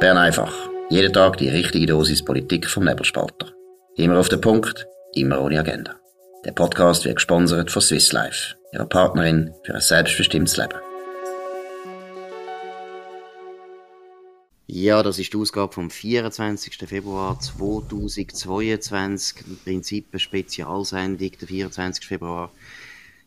Bern einfach. Jeden Tag die richtige Dosis Politik vom Nebelspalter. Immer auf den Punkt, immer ohne Agenda. Der Podcast wird gesponsert von Swiss Life, ihrer Partnerin für ein selbstbestimmtes Leben. Ja, das ist die Ausgabe vom 24. Februar 2022. Im Prinzip eine Spezialsendung, der 24. Februar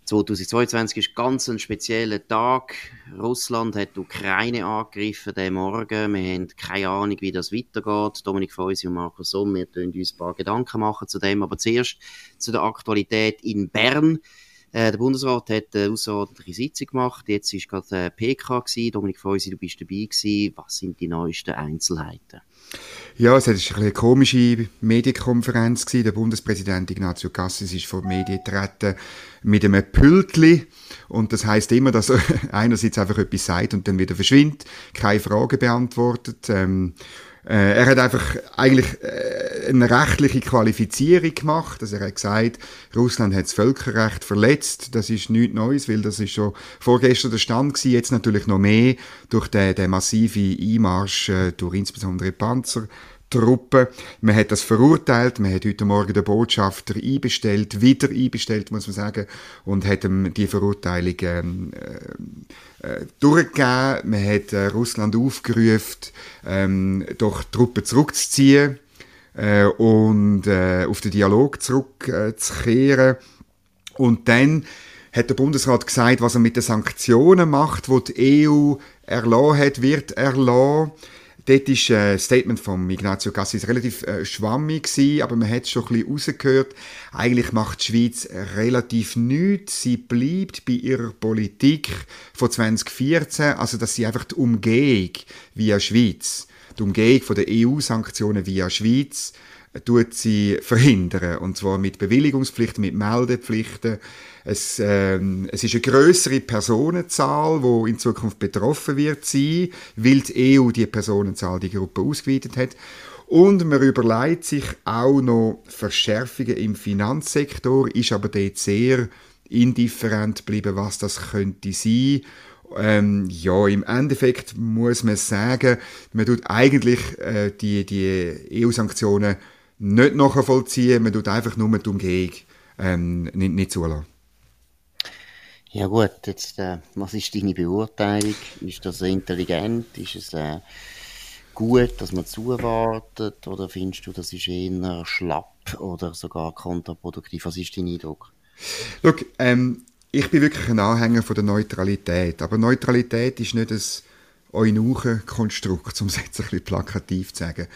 2022 ist ganz ein spezieller Tag. Russland hat die Ukraine angegriffen den Morgen. Wir haben keine Ahnung, wie das weitergeht. Dominik Feusi und Markus Somm, wir können uns ein paar Gedanken machen zu dem. Aber zuerst zu der Aktualität in Bern. Äh, der Bundesrat hat eine außerordentliche Sitzung gemacht. Jetzt ist gerade PK gewesen. Dominik Feusi, du bist dabei gewesen. Was sind die neuesten Einzelheiten? Ja, es war eine komische Medienkonferenz. Gewesen. Der Bundespräsident Ignazio Cassis ist vor die Medien getreten mit einem Pültli. Und das heißt immer, dass er einerseits einfach etwas sagt und dann wieder verschwindet, keine Fragen beantwortet. Ähm, äh, er hat einfach eigentlich äh, eine rechtliche Qualifizierung gemacht. Also er hat gesagt, Russland hat das Völkerrecht verletzt. Das ist nichts Neues, weil das ist schon vorgestern der Stand gewesen. Jetzt natürlich noch mehr durch den, den massiven Einmarsch äh, durch insbesondere Panzer. Truppe. Man hat das verurteilt, man hat heute Morgen den Botschafter einbestellt, wieder einbestellt, muss man sagen, und hat ihm die Verurteilung ähm, äh, äh, durchgegeben. Man hat äh, Russland aufgerufen, ähm, doch Truppen zurückzuziehen äh, und äh, auf den Dialog zurückzukehren. und dann hat der Bundesrat gesagt, was er mit den Sanktionen macht, die die EU erlassen hat, wird erlassen. Dort war ein Statement von Ignazio Cassis relativ äh, schwammig, gewesen, aber man hat schon ein bisschen rausgehört. Eigentlich macht die Schweiz relativ nichts. Sie bleibt bei ihrer Politik von 2014, also dass sie einfach die Umgehung via Schweiz, die Umgehung der EU-Sanktionen via Schweiz, äh, tut sie verhindern. Und zwar mit Bewilligungspflichten, mit Meldepflichten, es, ähm, es ist eine größere Personenzahl, wo in Zukunft betroffen wird sein, weil die EU die Personenzahl, die Gruppe ausgeweitet hat. Und man überlegt sich auch noch Verschärfungen im Finanzsektor, ist aber dort sehr indifferent geblieben, was das könnte sein. Ähm, ja, im Endeffekt muss man sagen, man tut eigentlich äh, die, die EU-Sanktionen nicht nachvollziehen, man tut einfach nur die Umgehung ähm, nicht, nicht zulassen. Ja gut, jetzt, äh, was ist deine Beurteilung? Ist das intelligent? Ist es äh, gut, dass man zuwartet? Oder findest du, das ist eher schlapp oder sogar kontraproduktiv? Was ist dein Eindruck? Look, ähm, ich bin wirklich ein Anhänger von der Neutralität. Aber Neutralität ist nicht ein Eunuchen-Konstrukt, um es jetzt ein bisschen plakativ zu sagen.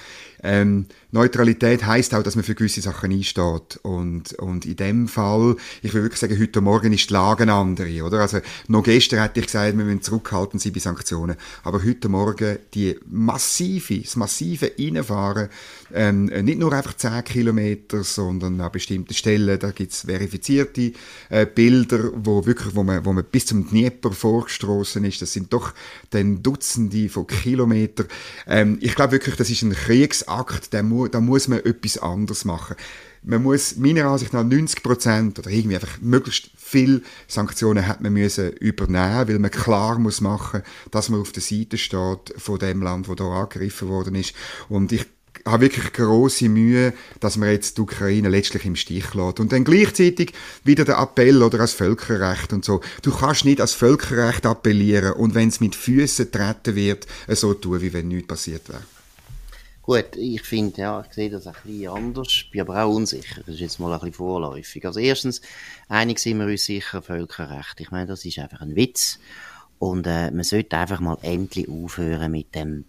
Ähm, Neutralität heißt auch, dass man für gewisse Sachen einsteht. Und, und in dem Fall, ich will wirklich sagen, heute Morgen ist die Lage eine andere, oder? Also, noch gestern hätte ich gesagt, wir müssen zurückhalten sein bei Sanktionen. Aber heute Morgen die massive, das massive Reinfahren, ähm, nicht nur einfach 10 Kilometer, sondern an bestimmten Stellen, da gibt's verifizierte äh, Bilder, wo wirklich, wo man, wo man bis zum Dnieper vorgestoßen ist. Das sind doch dann Dutzende von Kilometern. Ähm, ich glaube wirklich, das ist ein Kriegsakt, da, da muss man etwas anderes machen. Man muss meiner Ansicht nach 90 Prozent oder irgendwie einfach möglichst viel Sanktionen hat man müssen übernehmen, weil man klar muss machen, dass man auf der Seite steht von dem Land, wo da angegriffen worden ist. Und ich habe wirklich große Mühe, dass man jetzt die Ukraine letztlich im Stich lässt. Und dann gleichzeitig wieder der Appell oder als Völkerrecht und so. Du kannst nicht als Völkerrecht appellieren und wenn es mit Füßen treten wird, so tun, wie wenn nichts passiert wäre. Gut, ich finde, ja, ich sehe das ein bisschen anders, bin aber auch unsicher. Das ist jetzt mal ein bisschen vorläufig. Also erstens, einig sind wir uns sicher, Völkerrecht. Ich meine, das ist einfach ein Witz. Und äh, man sollte einfach mal endlich aufhören mit dem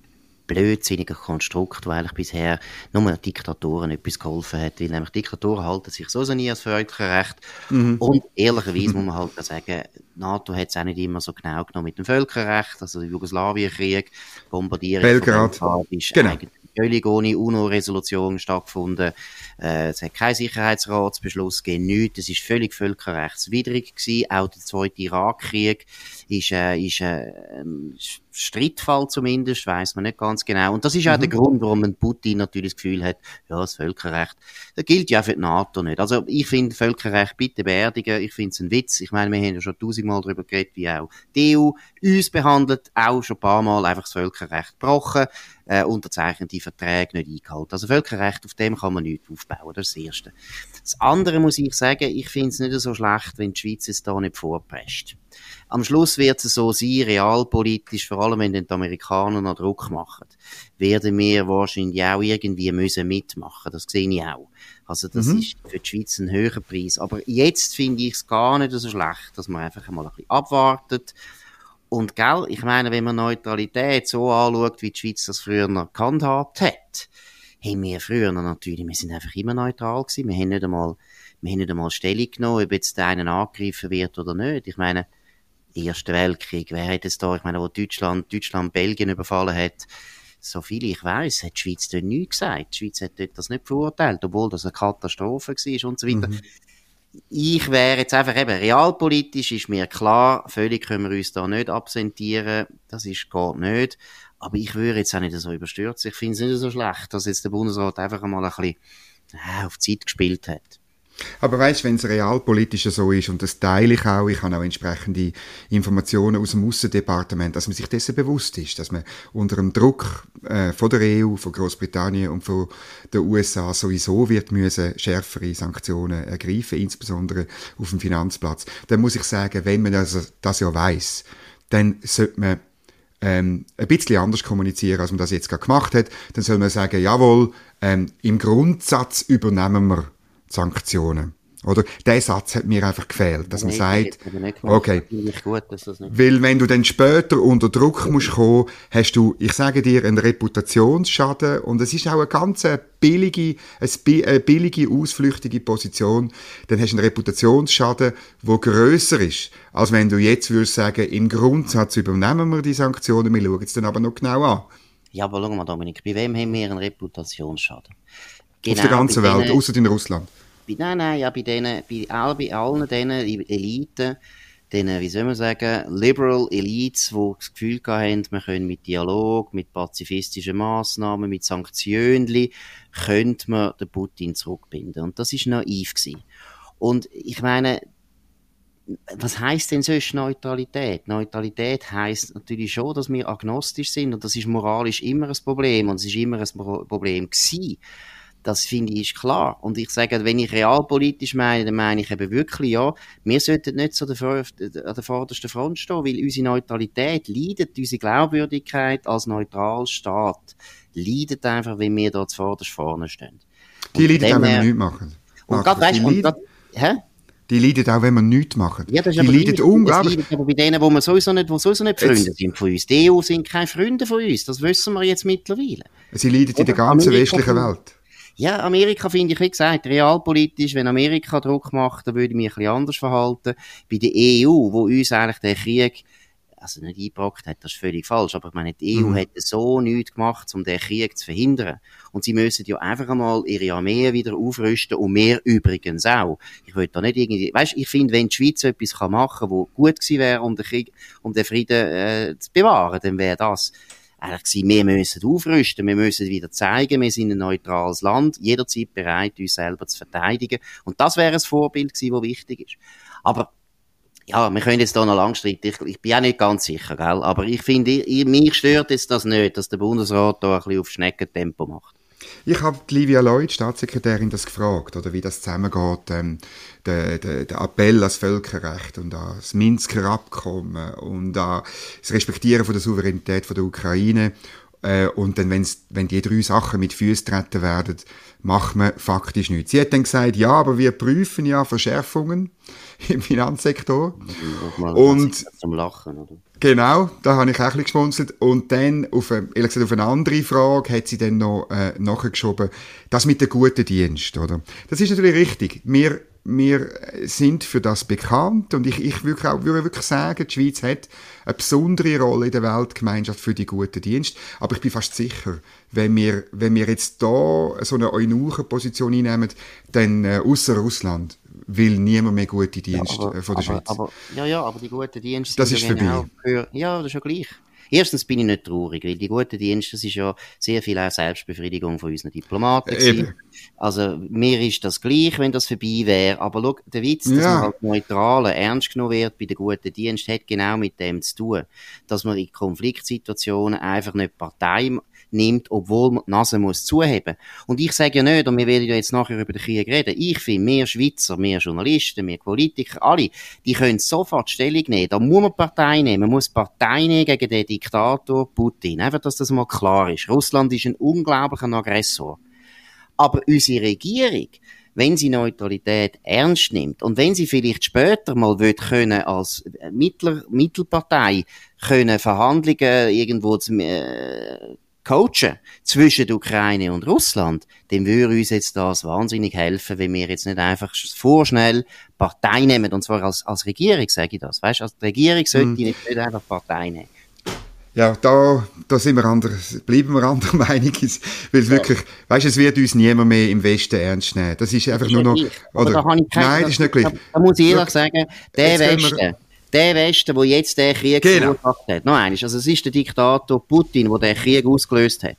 blödsinniger Konstrukt, weil eigentlich bisher nur Diktatoren etwas geholfen hat. Weil nämlich Diktatoren halten sich so nie als Völkerrecht. Mhm. Und ehrlicherweise muss man halt sagen, NATO hat es auch nicht immer so genau genommen mit dem Völkerrecht. Also der Jugoslawienkrieg, Bombardierung Belgrad. von ist genau. eigentlich völlig ohne UNO-Resolution stattgefunden. Äh, es hat keinen Sicherheitsratsbeschluss gegeben, nichts. Es ist völlig völkerrechtswidrig gewesen. Auch der zweite Irakkrieg ist, äh, ist äh, ein Streitfall zumindest, weiß man nicht ganz genau. Und das ist auch mhm. der Grund, warum Putin natürlich das Gefühl hat, ja, das Völkerrecht, das gilt ja für die NATO nicht. Also ich finde Völkerrecht bitte beerdigen, ich finde es ein Witz. Ich meine, wir haben ja schon tausendmal darüber geredet, wie auch die EU uns behandelt, auch schon ein paar Mal einfach das Völkerrecht gebrochen, äh, unterzeichnete Verträge nicht eingehalten. Also Völkerrecht, auf dem kann man nichts aufbauen, das ist das Erste. Das andere muss ich sagen, ich finde es nicht so schlecht, wenn die Schweiz es da nicht vorpresst. Am Schluss wird es so sein, realpolitisch, vor allem wenn die Amerikaner noch Druck machen, werden wir wahrscheinlich auch irgendwie müssen mitmachen. Das sehe ich auch. Also das mhm. ist für die Schweiz ein höherer Preis. Aber jetzt finde ich es gar nicht so schlecht, dass man einfach mal ein bisschen abwartet. Und gell, ich meine, wenn man Neutralität so anschaut, wie die Schweiz das früher noch gehandhabt hat, haben wir früher natürlich, wir sind einfach immer neutral gewesen. Wir haben nicht einmal, wir haben nicht einmal Stellung genommen, ob jetzt der einen angegriffen wird oder nicht. Ich meine, Ersten Weltkrieg, wer hat es da, ich meine, wo Deutschland, Deutschland Belgien überfallen hat, so viel ich weiß, hat die Schweiz dort nichts gesagt. Die Schweiz hat dort das nicht verurteilt, obwohl das eine Katastrophe war und so weiter. Mhm. Ich wäre jetzt einfach eben, realpolitisch ist mir klar, völlig können wir uns da nicht absentieren, das ist gar nicht. Aber ich würde jetzt auch nicht so überstürzen. Ich finde es nicht so schlecht, dass jetzt der Bundesrat einfach mal ein bisschen äh, auf Zeit gespielt hat. Aber weißt, wenn es realpolitisch so ist, und das teile ich auch, ich habe auch entsprechende Informationen aus dem Aussendepartement, dass man sich dessen bewusst ist, dass man unter dem Druck äh, von der EU, von Großbritannien und von den USA sowieso wird müssen schärfere Sanktionen ergreifen, insbesondere auf dem Finanzplatz. Dann muss ich sagen, wenn man das, das ja weiß, dann sollte man ähm, ein bisschen anders kommunizieren, als man das jetzt gerade gemacht hat. Dann soll man sagen, jawohl, ähm, im Grundsatz übernehmen wir Sanktionen. Oder? Der Satz hat mir einfach gefehlt, dass man sagt, okay, gut, weil wenn du dann später unter Druck musst kommen, hast du, ich sage dir, einen Reputationsschaden und es ist auch eine ganz billige, eine billige, ausflüchtige Position, dann hast du einen Reputationsschaden, der grösser ist, als wenn du jetzt würdest sagen, im Grundsatz übernehmen wir die Sanktionen, wir schauen es dann aber noch genau an. Ja, aber schau mal, Dominik, bei wem haben wir einen Reputationsschaden? Genau, Auf der ganzen Welt, außer in Russland. Bei, nein, nein, ja, bei, denen, bei, all, bei allen diesen Eliten, diesen, wie soll man sagen, Liberal Elites, die das Gefühl haben, wir können mit Dialog, mit pazifistischen Massnahmen, mit Sanktionen, könnte man den Putin zurückbinden. Und das ist naiv gewesen. Und ich meine, was heißt denn sonst Neutralität? Neutralität heißt natürlich schon, dass wir agnostisch sind und das ist moralisch immer ein Problem und es ist immer ein Problem gewesen. Das finde ich ist klar. Und ich sage, wenn ich realpolitisch meine, dann meine ich eben wirklich, ja, wir sollten nicht so an der vordersten Front stehen, weil unsere Neutralität leidet, unsere Glaubwürdigkeit als Neutralstaat leidet einfach, wenn wir dort zuvorderst vorne stehen. Die leidet auch, wenn wir nichts machen. Und gerade, weißt, und grad, hä? Die leidet auch, wenn wir nichts machen. Ja, die leidet unglaublich. aber bei denen, wir sowieso nicht, sowieso nicht Freunde Jetzt. sind von uns. Die EU sind keine Freunde von uns. Das wissen wir jetzt mittlerweile. Sie leidet in der ganzen westlichen Welt. Ja, Amerika finde ich, wie gesagt, realpolitisch, wenn Amerika Druck macht, dann würde ich mich ein bisschen anders verhalten. Bei der EU, wo uns eigentlich der Krieg also nicht eingebrockt hat, das ist völlig falsch, aber ich meine, die EU mhm. hat so nichts gemacht, um den Krieg zu verhindern. Und sie müssen ja einfach einmal ihre Armee wieder aufrüsten und mehr übrigens auch. Ich will da nicht irgendwie, weißt, ich finde, wenn die Schweiz etwas machen kann, wo gut gewesen wäre, um den Krieg, um den Frieden äh, zu bewahren, dann wäre das eigentlich gewesen, wir müssen aufrüsten, wir müssen wieder zeigen, wir sind ein neutrales Land, jederzeit bereit, uns selber zu verteidigen. Und das wäre ein Vorbild gewesen, das wichtig ist. Aber ja, wir können jetzt da noch lang streiten. Ich, ich bin auch nicht ganz sicher, gell? Aber ich finde, ich, mich stört jetzt das nicht, dass der Bundesrat da ein bisschen auf Schneckentempo macht. Ich habe Livia Lloyd, Staatssekretärin, das gefragt, oder wie das zusammengeht, ähm, der, der, der Appell ans Völkerrecht und an das Minsker Abkommen und an das Respektieren von der Souveränität von der Ukraine. Äh, und dann, wenn's, wenn die drei Sachen mit Füßen treten werden, macht man faktisch nichts. Sie hat dann gesagt, ja, aber wir prüfen ja Verschärfungen im Finanzsektor. Und zum Lachen, oder? Genau, da habe ich auch ein bisschen geschmunzelt. Und dann, auf, eine, ehrlich gesagt, auf eine andere Frage hat sie dann noch äh, nachgeschoben, das mit dem guten Dienst, oder? Das ist natürlich richtig. Wir wir sind für das bekannt und ich, ich würde, auch, würde wirklich sagen, die Schweiz hat eine besondere Rolle in der Weltgemeinschaft für die guten Dienste. Aber ich bin fast sicher, wenn wir, wenn wir jetzt da so eine Eunuchenposition einnehmen, dann äh, außer Russland will niemand mehr gute Dienste ja, aber, äh, von der aber, Schweiz. Aber, ja, ja, aber die guten Dienste das ist vorbei. Genau für, ja, das ist ja gleich. Erstens bin ich nicht traurig, weil die guten Dienste, das ist ja sehr viel auch Selbstbefriedigung von unseren Diplomaten. Eben. Also, mir ist das gleich, wenn das vorbei wäre. Aber schau, der Witz, dass ja. man als Neutrale ernst genommen wird bei den guten Diensten, hat genau mit dem zu tun. Dass man in Konfliktsituationen einfach nicht Partei nimmt, obwohl die Nase muss zuheben. Und ich sage ja nicht, und wir werden ja jetzt nachher über den Krieg reden, ich finde, wir Schweizer, wir Journalisten, wir Politiker, alle, die können sofort Stellung nehmen. Da muss man Partei nehmen. Man muss Partei nehmen gegen den Diktator Putin. Einfach, dass das mal klar ist. Russland ist ein unglaublicher Aggressor. Aber unsere Regierung, wenn sie Neutralität ernst nimmt und wenn sie vielleicht später mal wird können als Mittler, Mittelpartei können Verhandlungen irgendwo zu, äh, coachen zwischen der Ukraine und Russland, dann würde uns jetzt das wahnsinnig helfen, wenn wir jetzt nicht einfach vorschnell Partei nehmen, und zwar als, als Regierung, sage ich das. Weißt, als Regierung sollte mm. nicht, nicht einfach Partei nehmen. Ja, da, da sind wir anders, bleiben wir anderer Meinung, weil es ja. wirklich, weißt, es wird uns niemand mehr im Westen ernst nehmen. Das ist einfach das ist nur noch, oder, da nein, das ist nicht gleich. Da, da muss ich ehrlich sagen, der Westen, der Westen, der jetzt den Krieg genau. verursacht hat. Noch eines. Also es ist der Diktator Putin, der den Krieg ausgelöst hat.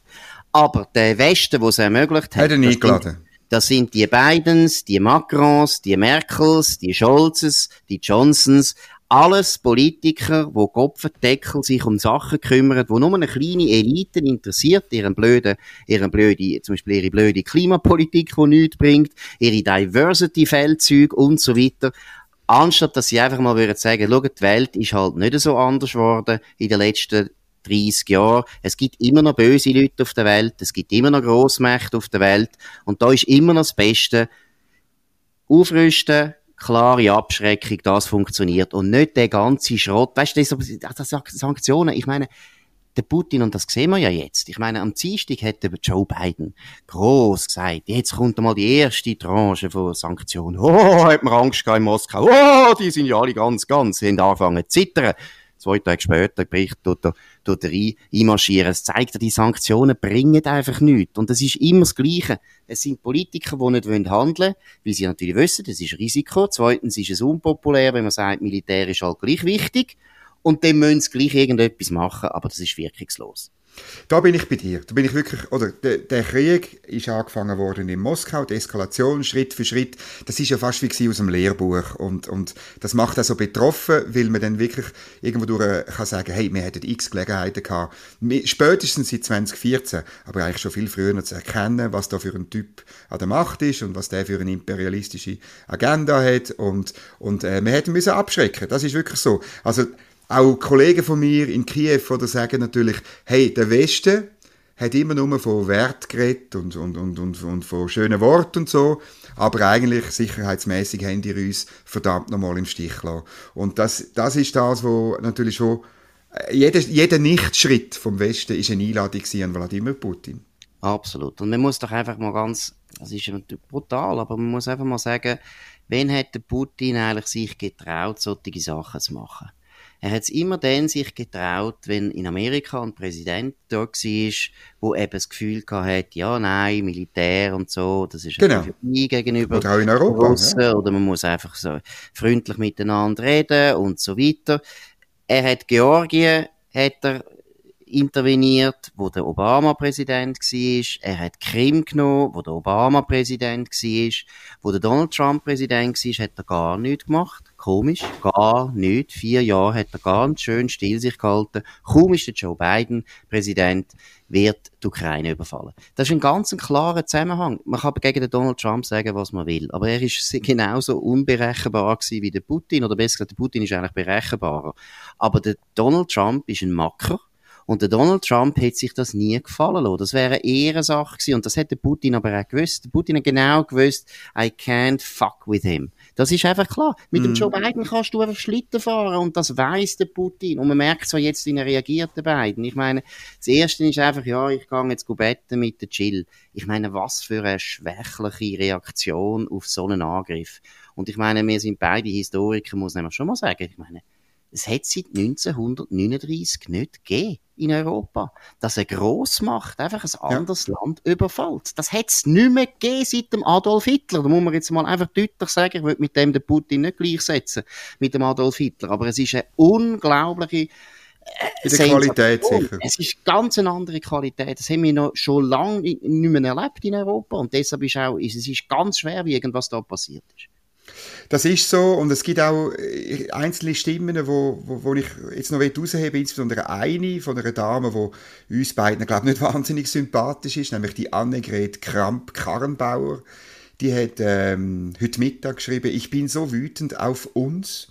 Aber der Westen, der es ermöglicht hat, hat er. Das sind die Bidens, die Macrons, die Merkels, die Scholzes, die Johnsons, alles Politiker, wo Kopfendeckel sich um Sachen kümmern, wo nur eine kleine Elite interessiert, ihren blöden, ihren blöde, zum Beispiel ihre blöde Klimapolitik, die nichts bringt, ihre Diversity-Feldzüge und so weiter anstatt dass sie einfach mal würden sagen, schau, die Welt ist halt nicht so anders geworden in den letzten 30 Jahren. Es gibt immer noch böse Leute auf der Welt, es gibt immer noch Grossmächte auf der Welt und da ist immer noch das Beste. Aufrüsten, klare Abschreckung, das funktioniert und nicht der ganze Schrott. Weißt du, das, das Sanktionen, ich meine, der Putin, und das sehen wir ja jetzt. Ich meine, am Dienstag hat Joe Biden groß gesagt, jetzt kommt einmal die erste Tranche von Sanktionen. Oh, hat man Angst gehabt in Moskau. Oh, die sind ja alle ganz, ganz, sie haben angefangen zu zittern. Zwei Tage später bricht tut er einmarschieren. Es zeigt ja, die Sanktionen bringen einfach nichts. Und das ist immer das Gleiche. Es sind Politiker, die nicht handeln wollen, weil sie natürlich wissen, das ist Risiko. Zweitens ist es unpopulär, wenn man sagt, Militär ist halt gleich wichtig und dann müssen sie gleich irgendetwas machen, aber das ist wirkungslos. Da bin ich bei dir. Da bin ich wirklich, oder der, der, Krieg ist angefangen worden in Moskau, die Eskalation Schritt für Schritt. Das ist ja fast wie aus dem Lehrbuch und und das macht auch so betroffen, weil man dann wirklich irgendwo durch kann sagen, hey, wir hätten x Gelegenheiten gehabt, spätestens seit 2014, aber eigentlich schon viel früher zu erkennen, was da für ein Typ an der Macht ist und was der für eine imperialistische Agenda hat und und äh, wir hätten müssen abschrecken. Das ist wirklich so. Also auch Kollegen von mir in Kiew oder sagen natürlich, hey, der Westen hat immer nur von Wert geredet und, und, und, und, und von schönen Worten und so, aber eigentlich sicherheitsmäßig haben die uns verdammt nochmal im Stich gelassen. Und das, das ist das, wo natürlich schon äh, jeder, jeder Nichtschritt vom Westen ist eine Einladung an Wladimir Putin. Absolut. Und man muss doch einfach mal ganz, das ist natürlich brutal, aber man muss einfach mal sagen, wen hat der Putin eigentlich sich getraut, solche Sachen zu machen? Er hat es immer dann sich getraut, wenn in Amerika ein Präsident da war, wo eben das Gefühl hat, ja, nein, Militär und so, das ist genau. gegenüber oder auch in Europa, Russen, ja. oder man muss einfach so freundlich miteinander reden und so weiter. Er hat Georgien, hat er interveniert, wo der Obama Präsident war. Er hat Krim genommen, wo der Obama Präsident war. Wo der Donald Trump Präsident war, hat er gar nichts gemacht. Komisch, gar nichts. Vier Jahre hat er ganz schön still sich gehalten. Kaum ist der Joe Biden Präsident, wird die Ukraine überfallen. Das ist ein ganz klarer Zusammenhang. Man kann gegen den Donald Trump sagen, was man will, aber er ist genauso unberechenbar gewesen wie der Putin, oder besser gesagt, der Putin ist eigentlich berechenbarer. Aber der Donald Trump ist ein Macker, und der Donald Trump hätte sich das nie gefallen lassen. Das wäre eine Sache gewesen. Und das hätte Putin aber auch gewusst. Putin hat genau gewusst, I can't fuck with him. Das ist einfach klar. Mit mm. dem mhm. Joe Biden kannst du einfach Schlitten fahren und das weiß der Putin. Und man merkt so jetzt, wie er reagiert, der Biden. Ich meine, das Erste ist einfach, ja, ich gehe jetzt betten mit der Chill. Ich meine, was für eine schwächliche Reaktion auf so einen Angriff. Und ich meine, wir sind beide Historiker, muss man schon mal sagen. Ich meine, es hat seit 1939 nicht gegeben in Europa, dass eine Grossmacht einfach ein anderes ja. Land überfällt. Das hat es nicht mehr gegeben seit dem Adolf Hitler. Da muss man jetzt mal einfach deutlich sagen, ich will mit dem den Putin nicht gleichsetzen, mit dem Adolf Hitler. Aber es ist eine unglaubliche äh, in der Qualität sicher. Es ist ganz eine andere Qualität. Das haben wir noch schon lange nicht mehr erlebt in Europa. Und deshalb ist auch, es ist ganz schwerwiegend, was da passiert ist. Das ist so und es gibt auch äh, einzelne Stimmen, wo, wo, wo ich jetzt noch heraushebe, insbesondere eine von einer Dame, die uns beiden, glaube ich, nicht wahnsinnig sympathisch ist, nämlich die Annegret Kramp-Karrenbauer. Die hat ähm, heute Mittag geschrieben, ich bin so wütend auf uns,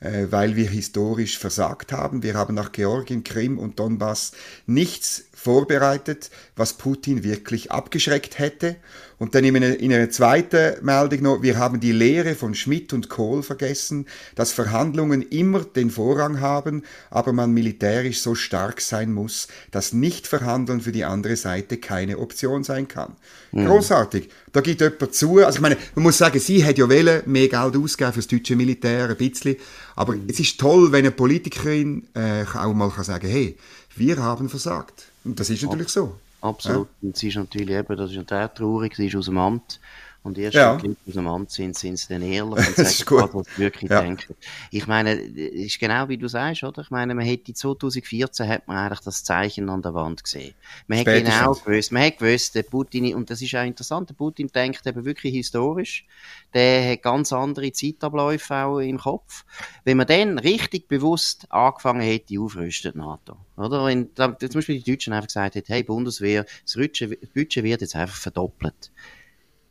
äh, weil wir historisch versagt haben. Wir haben nach Georgien, Krim und Donbass nichts vorbereitet, was Putin wirklich abgeschreckt hätte. Und dann in einer, in einer zweiten Meldung noch, wir haben die Lehre von Schmidt und Kohl vergessen, dass Verhandlungen immer den Vorrang haben, aber man militärisch so stark sein muss, dass nicht verhandeln für die andere Seite keine Option sein kann. Mhm. Großartig. Da gibt jemand zu. Also ich meine, man muss sagen, sie hat ja wollen, mehr Geld ausgeben für das deutsche Militär, ein bisschen. Aber es ist toll, wenn eine Politikerin äh, auch mal kann sagen, hey, wir haben versagt. Und das ist natürlich so. Absolut. Ja. Und sie ist natürlich eben, das ist natürlich traurig, sie ist aus dem Amt. Und erst ja. wenn die aus dem Amt sind, sind sie dann ehrlich und sagen, was sie wirklich ja. denken. Ich meine, ist genau wie du sagst, oder? Ich meine, man hätte 2014 hat man eigentlich das Zeichen an der Wand gesehen. Man hat genau gewusst, man hat gewusst, der Putin, und das ist auch interessant, der Putin denkt eben wirklich historisch. Der hat ganz andere Zeitabläufe auch im Kopf. Wenn man dann richtig bewusst angefangen hätte, aufrüsten, NATO. Oder? Wenn zum Beispiel die Deutschen einfach gesagt hätten, hey, Bundeswehr, das Budget wird jetzt einfach verdoppelt.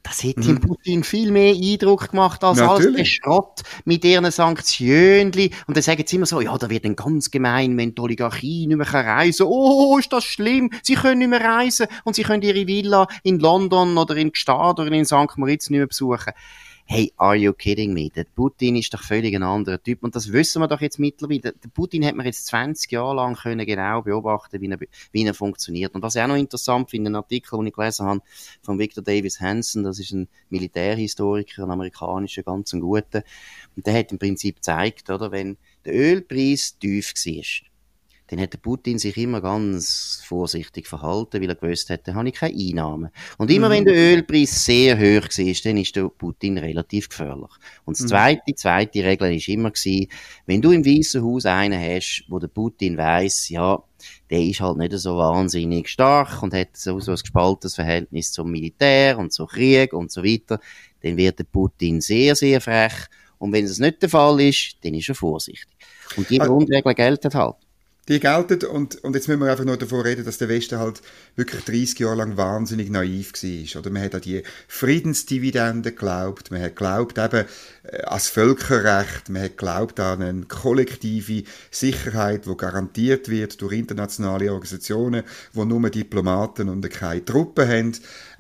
Das hätte mhm. Putin viel mehr Eindruck gemacht als Natürlich. alles der Schrott mit ihren Sanktionen. Und dann sagen sie immer so, ja, da wird dann ganz gemein, wenn die Oligarchie nicht mehr reisen kann. Oh, ist das schlimm. Sie können nicht mehr reisen und sie können ihre Villa in London oder in Gstaad oder in St. Moritz nicht mehr besuchen hey, are you kidding me? Der Putin ist doch völlig ein anderer Typ. Und das wissen wir doch jetzt mittlerweile. Der Putin hat man jetzt 20 Jahre lang können genau beobachten, wie er, wie er funktioniert. Und was ich auch noch interessant finde, ein Artikel, den ich gelesen habe, von Victor Davis Hansen, das ist ein Militärhistoriker, ein amerikanischer, ganz ein guter. Und der hat im Prinzip gezeigt, oder, wenn der Ölpreis tief war, dann hat der Putin sich immer ganz vorsichtig verhalten, weil er gewusst hat, dann habe ich keine Einnahmen. Und immer mhm. wenn der Ölpreis sehr hoch war, dann ist der Putin relativ gefährlich. Und das mhm. zweite, die zweite Regel ist immer gewesen, wenn du im Weißen Haus einen hast, wo der Putin weiß, ja, der ist halt nicht so wahnsinnig stark und hat so, so ein gespaltenes Verhältnis zum Militär und zum Krieg und so weiter, dann wird der Putin sehr, sehr frech. Und wenn es nicht der Fall ist, dann ist er vorsichtig. Und die Grundregel gelten halt die gelten und, und jetzt müssen wir einfach nur davon reden, dass der Westen halt wirklich 30 Jahre lang wahnsinnig naiv war. Oder man hat an die Friedensdividende geglaubt, man hat geglaubt eben äh, an das Völkerrecht, man hat geglaubt an eine kollektive Sicherheit, die garantiert wird durch internationale Organisationen, wo nur Diplomaten und keine Truppen haben.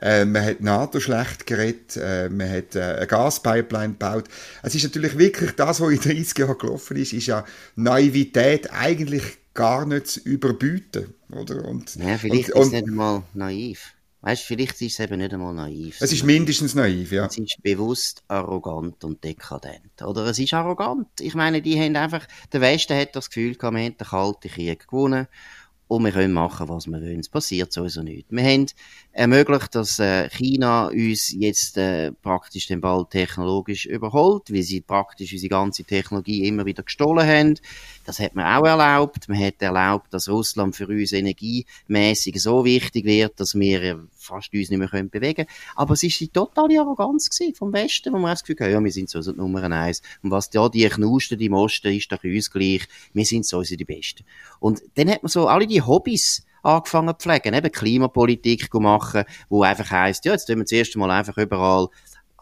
Äh, man hat NATO schlecht geredet, äh, man hat äh, eine Gaspipeline gebaut. Es ist natürlich wirklich das, was in 30 Jahren gelaufen ist, ist ja Naivität eigentlich gar nicht zu überbieten. Oder? Und, ja, vielleicht und, ist es nicht einmal naiv. Weißt, vielleicht ist es eben nicht einmal naiv. Es ist mindestens naiv, ja. Es ist bewusst arrogant und dekadent. Oder es ist arrogant. Ich meine, die haben einfach, der Westen hat das Gefühl gehabt, wir haben den Kalten Krieg gewonnen und wir können machen, was wir wollen. Es passiert sowieso nichts. Wir haben ermöglicht, dass äh, China uns jetzt äh, praktisch den Ball technologisch überholt, weil sie praktisch unsere ganze Technologie immer wieder gestohlen haben. Das hat man auch erlaubt. Man hat erlaubt, dass Russland für uns energiemäßig so wichtig wird, dass wir fast uns nicht mehr können bewegen können. Aber es ist die totale Arroganz vom Westen, wo man das Gefühl hat, ja, wir sind so die Nummer eins. Und was da die Knusten, die Mosten, ist doch uns gleich. Wir sind so die Besten. Und dann hat man so alle die Hobbys angefangen zu pflegen, eben Klimapolitik machen, wo einfach heisst, ja, jetzt tun wir das erste Mal einfach überall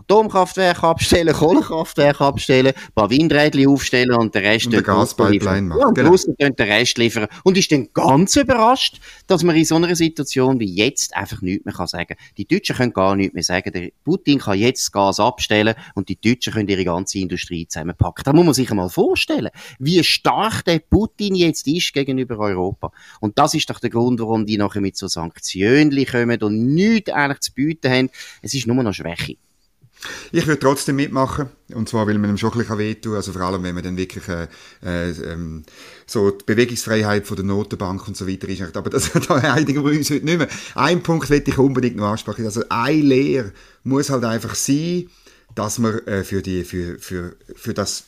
Atomkraftwerke abstellen, Kohlekraftwerke abstellen, ein paar Windräder aufstellen und den Rest... Und eine Gaspipeline machen. Ja, und genau. den Rest liefern. Und ist dann ganz überrascht, dass man in so einer Situation wie jetzt einfach nichts mehr sagen kann. Die Deutschen können gar nichts mehr sagen. Der Putin kann jetzt das Gas abstellen und die Deutschen können ihre ganze Industrie zusammenpacken. Da muss man sich einmal vorstellen, wie stark der Putin jetzt ist gegenüber Europa. Und das ist doch der Grund, warum die nachher mit so Sanktionen kommen und nichts eigentlich zu bieten haben. Es ist nur noch Schwäche. Ich würde trotzdem mitmachen. Und zwar, weil man ihm schon ein bisschen wehtun Also vor allem, wenn man dann wirklich äh, äh, ähm, so die Bewegungsfreiheit von der Notenbank und so weiter ist. Aber das, da einigen wir uns heute nicht mehr. Ein Punkt möchte ich unbedingt noch ansprechen. Also eine Lehre muss halt einfach sein, dass man äh, für, die, für, für, für das,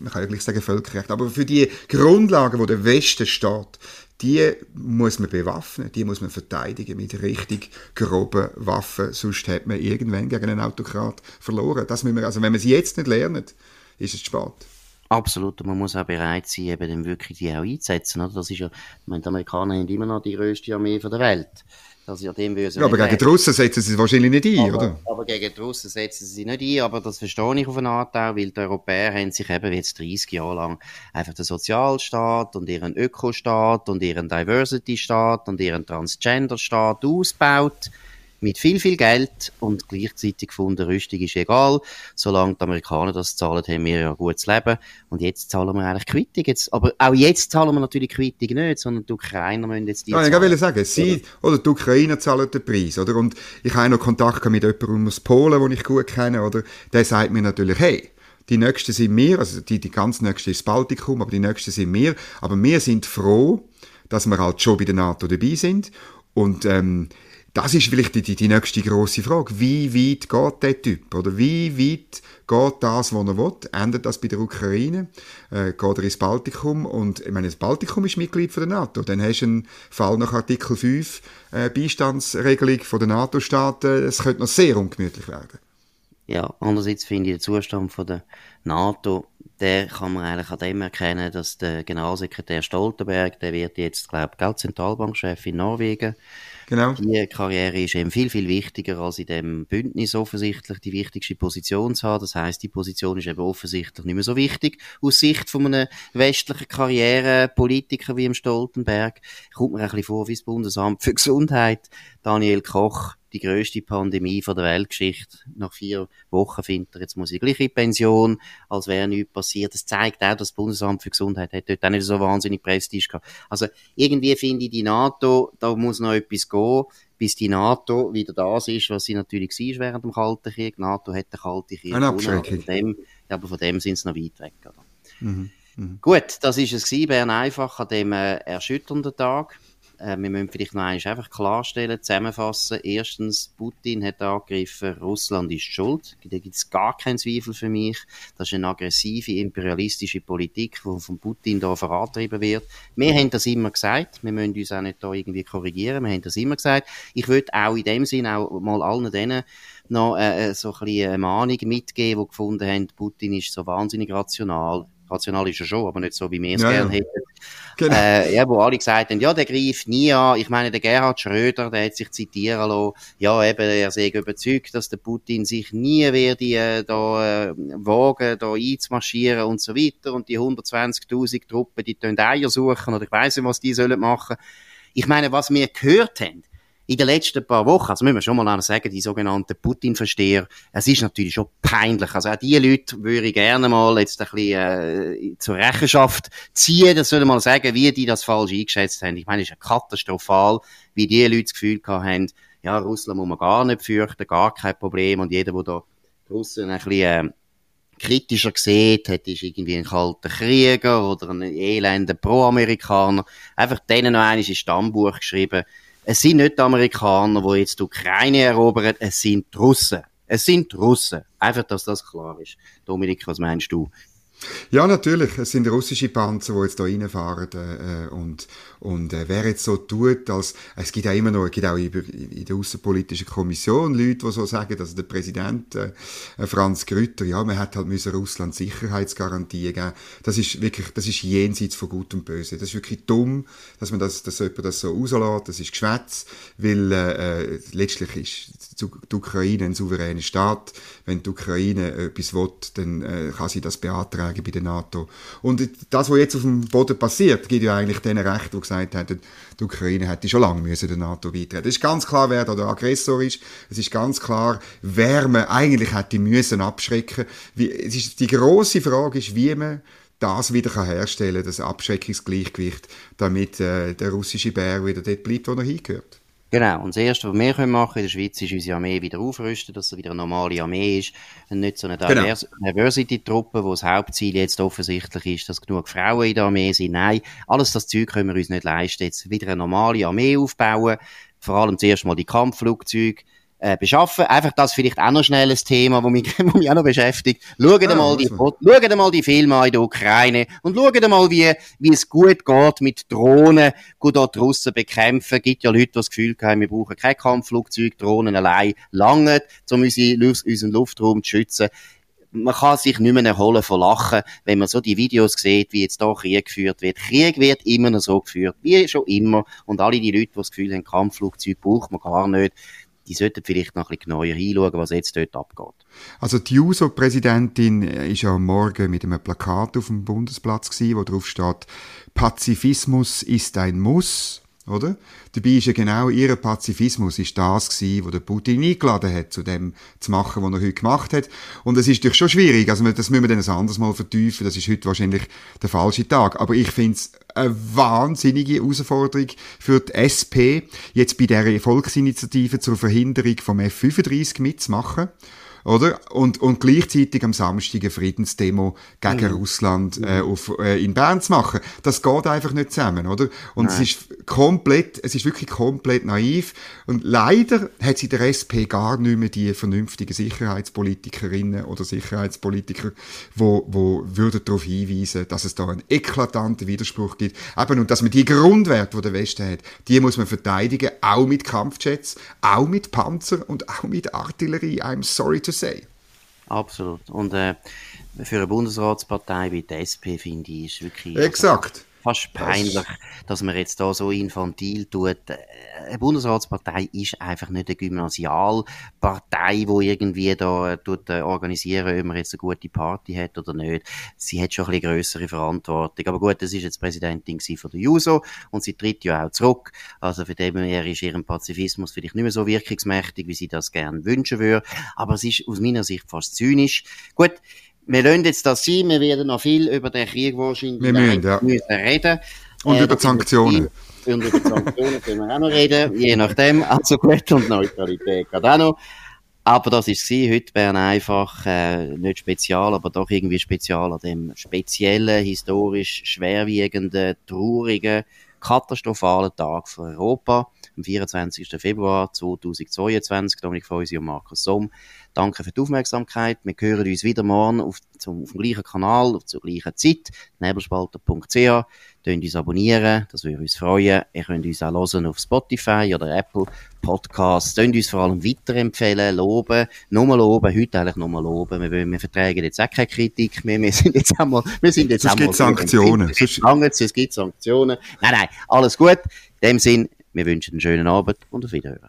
man kann ja gleich sagen Völkerrecht, aber für die Grundlagen, wo der Westen steht, die muss man bewaffnen, die muss man verteidigen mit richtig groben Waffen, sonst hat man irgendwann gegen einen Autokrat verloren. Das müssen wir, also wenn man sie jetzt nicht lernt, ist es spät. Absolut, man muss auch bereit sein, eben dann wirklich die auch einzusetzen. Oder? Das ist ja, ich meine, die Amerikaner haben immer noch die größte Armee der Welt. Also ja, dem ja, aber gegen die Russen setzen sie wahrscheinlich nicht ein, aber, oder? Aber gegen die Russen setzen sie nicht ein, aber das verstehe ich auf eine Art auch, weil die Europäer haben sich eben jetzt 30 Jahre lang einfach den Sozialstaat und ihren Ökostaat und ihren Diversity-Staat und ihren Transgender-Staat ausgebaut mit viel, viel Geld und gleichzeitig gefunden, Rüstung ist egal. Solange die Amerikaner das zahlen, haben wir ja gutes Leben. Und jetzt zahlen wir eigentlich Quittung. Jetzt, aber auch jetzt zahlen wir natürlich Quittung nicht, sondern die Ukrainer müssen jetzt die ja, Ich wollte sagen, sie oder die Ukrainer zahlen den Preis, oder? Und ich habe noch Kontakt mit jemandem aus Polen, den ich gut kenne, oder? Der sagt mir natürlich, hey, die nächsten sind wir, also die, die ganz nächste ist das Baltikum, aber die nächsten sind wir. Aber wir sind froh, dass wir halt schon bei der NATO dabei sind. Und ähm, das ist vielleicht die, die nächste große Frage. Wie weit geht der Typ? Oder wie weit geht das, was er will? Endet das bei der Ukraine? Äh, geht er ins Baltikum? Und ich meine, das Baltikum ist Mitglied von der NATO. Dann hast du einen Fall nach Artikel 5, äh, Beistandsregelung von der NATO-Staaten. Es könnte noch sehr ungemütlich werden. Ja, andererseits finde ich den Zustand von der NATO, der kann man eigentlich an dem erkennen, dass der Generalsekretär Stoltenberg, der wird jetzt, glaube ich, Zentralbankchef in Norwegen, Genau. Die Karriere ist eben viel, viel wichtiger als in dem Bündnis offensichtlich die wichtigste Position zu haben. Das heißt, die Position ist eben offensichtlich nicht mehr so wichtig. Aus Sicht von einem westlichen Karrierepolitiker wie im Stoltenberg kommt mir ein bisschen vor wie das Bundesamt für Gesundheit. Daniel Koch die größte Pandemie von der Weltgeschichte. Nach vier Wochen findet er, jetzt muss ich gleich in Pension, als wäre nichts passiert. Das zeigt auch, dass das Bundesamt für Gesundheit hat dort auch nicht so wahnsinnig Prestige gehabt. Also irgendwie finde ich die NATO, da muss noch etwas gehen, bis die NATO wieder das ist, was sie natürlich war während dem Kalten Krieg. Die NATO hat den Kalten Krieg Eine Abschreckung. Dem, aber von dem sind sie noch weit weg. Mhm. Mhm. Gut, das ist es gewesen, Bern einfach an dem äh, erschütternden Tag. Äh, wir müssen vielleicht noch einmal einfach klarstellen, zusammenfassen. Erstens, Putin hat angegriffen, Russland ist schuld. Da gibt es gar keinen Zweifel für mich. Das ist eine aggressive, imperialistische Politik, die von Putin da vorantrieben wird. Wir haben das immer gesagt. Wir müssen uns auch nicht da irgendwie korrigieren. Wir haben das immer gesagt. Ich würde auch in dem Sinn auch mal allen denen noch äh, äh so ein bisschen eine Mahnung mitgeben, die gefunden haben, Putin ist so wahnsinnig rational. Rational ist er schon, aber nicht so, wie wir es ja, gerne ja. hätten. Genau. Äh, ja, wo alle gesagt haben, ja, der greift nie an. Ich meine, der Gerhard Schröder, der hat sich zitieren lassen, ja, eben, er sei überzeugt, dass der Putin sich nie werde äh, da äh, wagen, da einzumarschieren und so weiter. Und die 120.000 Truppen, die tun Eier suchen oder ich weiss nicht, was die sollen machen. Ich meine, was wir gehört haben, in den letzten paar Wochen, also müssen wir schon mal sagen, die sogenannten Putin-Versteher, es ist natürlich schon peinlich. Also auch die Leute würde ich gerne mal jetzt ein bisschen äh, zur Rechenschaft ziehen, das soll mal sagen, wie die das falsch eingeschätzt haben. Ich meine, es ist ja katastrophal, wie die Leute das Gefühl haben, ja, Russland muss man gar nicht fürchten, gar kein Problem. Und jeder, der da Russen ein bisschen äh, kritischer sieht, hat, ist irgendwie ein kalter Krieger oder ein elender Pro-Amerikaner. Einfach denen noch einmal ins Stammbuch geschrieben, es sind nicht die Amerikaner, die jetzt die Ukraine erobern, es sind die Russen. Es sind die Russen. Einfach, dass das klar ist. Dominik, was meinst du? Ja, natürlich. Es sind russische Panzer, die jetzt hier reinfahren. Äh, und und äh, wer jetzt so tut, als es gibt auch immer noch, es gibt auch in der Außenpolitischen Kommission Leute, die so sagen, dass der Präsident äh, Franz Grütter, ja, man hat halt müssen Russland Sicherheitsgarantien geben. Das ist wirklich, das ist jenseits von Gut und Böse. Das ist wirklich dumm, dass man das, dass jemand das so rauslässt. Das ist Geschwätz, weil äh, letztlich ist die Ukraine ein souveräner Staat. Wenn die Ukraine etwas will, dann äh, kann sie das beantragen bei der NATO. Und das, was jetzt auf dem Boden passiert, gibt ja eigentlich den Recht, die gesagt haben, die Ukraine hätte schon lange müssen der NATO beitreten. Es ist ganz klar, wer da der Aggressor ist. Es ist ganz klar, wer man eigentlich hätte müssen abschrecken. Wie, die große Frage ist, wie man das wieder herstellen kann, das Abschreckungsgleichgewicht, damit äh, der russische Bär wieder dort bleibt, wo er hingehört. Genau. Und das Erste, was wir machen in der Schweiz, ist unsere Armee wieder aufrüsten, dass es wieder eine normale Armee ist. Und nicht so eine genau. Diversity-Truppe, wo das Hauptziel jetzt offensichtlich ist, dass genug Frauen in der Armee sind. Nein, alles das Zeug können wir uns nicht leisten. Jetzt wieder eine normale Armee aufbauen. Vor allem zuerst mal die Kampfflugzeuge äh, beschaffen. Einfach das vielleicht auch noch schnell ein Thema, wo mich, wo mich auch noch beschäftigt. Schaut ja, mal die, schaut mal die Filme an in der Ukraine und schaut mal, wie, wie es gut geht mit Drohnen, gut dort Russen bekämpfen. Gibt ja Leute, die das Gefühl haben, wir brauchen kein Kampfflugzeug, Drohnen allein langen, um unseren Luftraum zu schützen man kann sich nicht mehr erholen von Lachen, wenn man so die Videos sieht, wie jetzt da Krieg geführt wird. Krieg wird immer noch so geführt, wie schon immer. Und alle die Leute, die das Gefühl haben, Kampfflugzeug braucht man gar nicht, die sollten vielleicht noch ein bisschen genauer hinschauen, was jetzt dort abgeht. Also die JUSO-Präsidentin ist ja am Morgen mit einem Plakat auf dem Bundesplatz gewesen, wo drauf steht, Pazifismus ist ein Muss oder? Dabei ist ja genau ihr Pazifismus ist das gewesen, wo der Putin eingeladen hat, zu dem zu machen, was er heute gemacht hat. Und es ist natürlich schon schwierig, also das müssen wir dann ein anderes Mal vertiefen, das ist heute wahrscheinlich der falsche Tag. Aber ich finde es eine wahnsinnige Herausforderung für die SP, jetzt bei der Volksinitiative zur Verhinderung vom F-35 mitzumachen oder? Und, und gleichzeitig am Samstag eine Friedensdemo gegen mhm. Russland äh, auf, äh, in Bern zu machen. Das geht einfach nicht zusammen, oder? Und Nein. es ist komplett, es ist wirklich komplett naiv. Und leider hat sie der SP gar nicht mehr die vernünftigen Sicherheitspolitikerinnen oder Sicherheitspolitiker, wo, wo würden darauf hinweisen, dass es da einen eklatanten Widerspruch gibt. Eben, und dass man die Grundwerte, die der Westen hat, die muss man verteidigen, auch mit Kampfjets, auch mit Panzer und auch mit Artillerie. I'm sorry to say. Absolut. Und äh, für eine Bundesratspartei wie die SP, finde ich, ist wirklich... Exakt fast peinlich, das dass man jetzt da so infantil tut. Eine Bundesratspartei ist einfach nicht eine Gymnasialpartei, wo irgendwie da tut, äh, organisieren, ob man jetzt eine gute Party hat oder nicht. Sie hat schon ein bisschen grössere Verantwortung. Aber gut, das ist jetzt Präsidentin von der JUSO und sie tritt ja auch zurück. Also für dem her ist ihren Pazifismus vielleicht nicht mehr so wirkungsmächtig, wie sie das gerne wünschen würde. Aber es ist aus meiner Sicht fast zynisch. Gut, wir lassen jetzt das sein, wir werden noch viel über den Krieg wahrscheinlich wir müssen, ja. müssen reden. Und äh, über die Sanktionen. Und über die Sanktionen können wir auch noch reden, je nachdem. Also gut, und Neutralität geht auch noch. Aber das ist sie heute Bern einfach äh, nicht spezial, aber doch irgendwie spezial an dem speziellen, historisch schwerwiegenden, traurigen, katastrophalen Tag für Europa, am 24. Februar 2022. Dominik Feusi und Markus Somm Danke für die Aufmerksamkeit. Wir hören uns wieder morgen auf, zum, auf dem gleichen Kanal, zur gleichen Zeit, nebelspalter.ch. Könnt uns abonnieren, das würde uns freuen. Ihr könnt uns auch hören auf Spotify oder Apple Podcasts. Könnt uns vor allem weiterempfehlen, loben, nochmal loben, heute eigentlich nochmal loben. Wir, wir vertragen jetzt auch keine Kritik mehr. Wir sind jetzt einmal, wir sind jetzt es einmal. Es gibt Sanktionen. Es gibt Sanktionen. Nein, nein, alles gut. In dem Sinn, wir wünschen einen schönen Abend und auf Wiederhören.